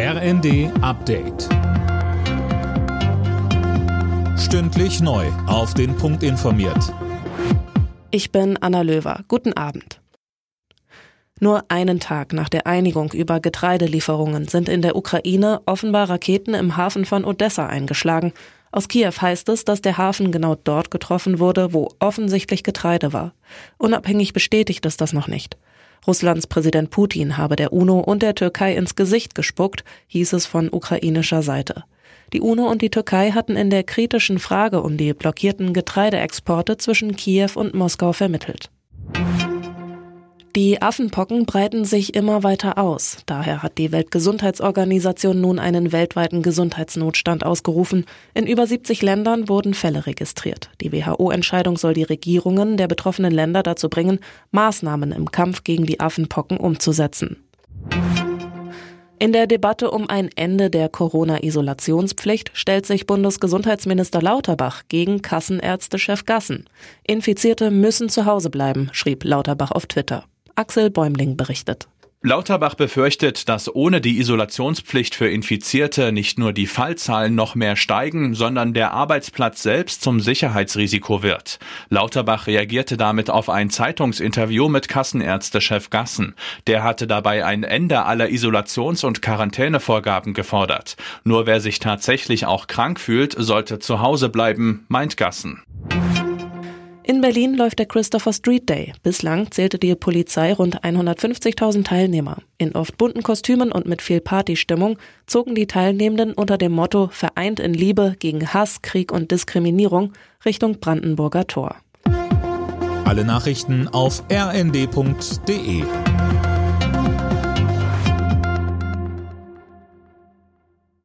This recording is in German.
RND Update. Stündlich neu. Auf den Punkt informiert. Ich bin Anna Löwer. Guten Abend. Nur einen Tag nach der Einigung über Getreidelieferungen sind in der Ukraine offenbar Raketen im Hafen von Odessa eingeschlagen. Aus Kiew heißt es, dass der Hafen genau dort getroffen wurde, wo offensichtlich Getreide war. Unabhängig bestätigt es das noch nicht. Russlands Präsident Putin habe der UNO und der Türkei ins Gesicht gespuckt, hieß es von ukrainischer Seite. Die UNO und die Türkei hatten in der kritischen Frage um die blockierten Getreideexporte zwischen Kiew und Moskau vermittelt. Die Affenpocken breiten sich immer weiter aus. Daher hat die Weltgesundheitsorganisation nun einen weltweiten Gesundheitsnotstand ausgerufen. In über 70 Ländern wurden Fälle registriert. Die WHO-Entscheidung soll die Regierungen der betroffenen Länder dazu bringen, Maßnahmen im Kampf gegen die Affenpocken umzusetzen. In der Debatte um ein Ende der Corona-Isolationspflicht stellt sich Bundesgesundheitsminister Lauterbach gegen Kassenärztechef Gassen. Infizierte müssen zu Hause bleiben, schrieb Lauterbach auf Twitter. Axel Bäumling berichtet. Lauterbach befürchtet, dass ohne die Isolationspflicht für Infizierte nicht nur die Fallzahlen noch mehr steigen, sondern der Arbeitsplatz selbst zum Sicherheitsrisiko wird. Lauterbach reagierte damit auf ein Zeitungsinterview mit Kassenärztechef Gassen. Der hatte dabei ein Ende aller Isolations- und Quarantänevorgaben gefordert. Nur wer sich tatsächlich auch krank fühlt, sollte zu Hause bleiben, meint Gassen. In Berlin läuft der Christopher Street Day. Bislang zählte die Polizei rund 150.000 Teilnehmer. In oft bunten Kostümen und mit viel Partystimmung zogen die Teilnehmenden unter dem Motto Vereint in Liebe gegen Hass, Krieg und Diskriminierung Richtung Brandenburger Tor. Alle Nachrichten auf rnd.de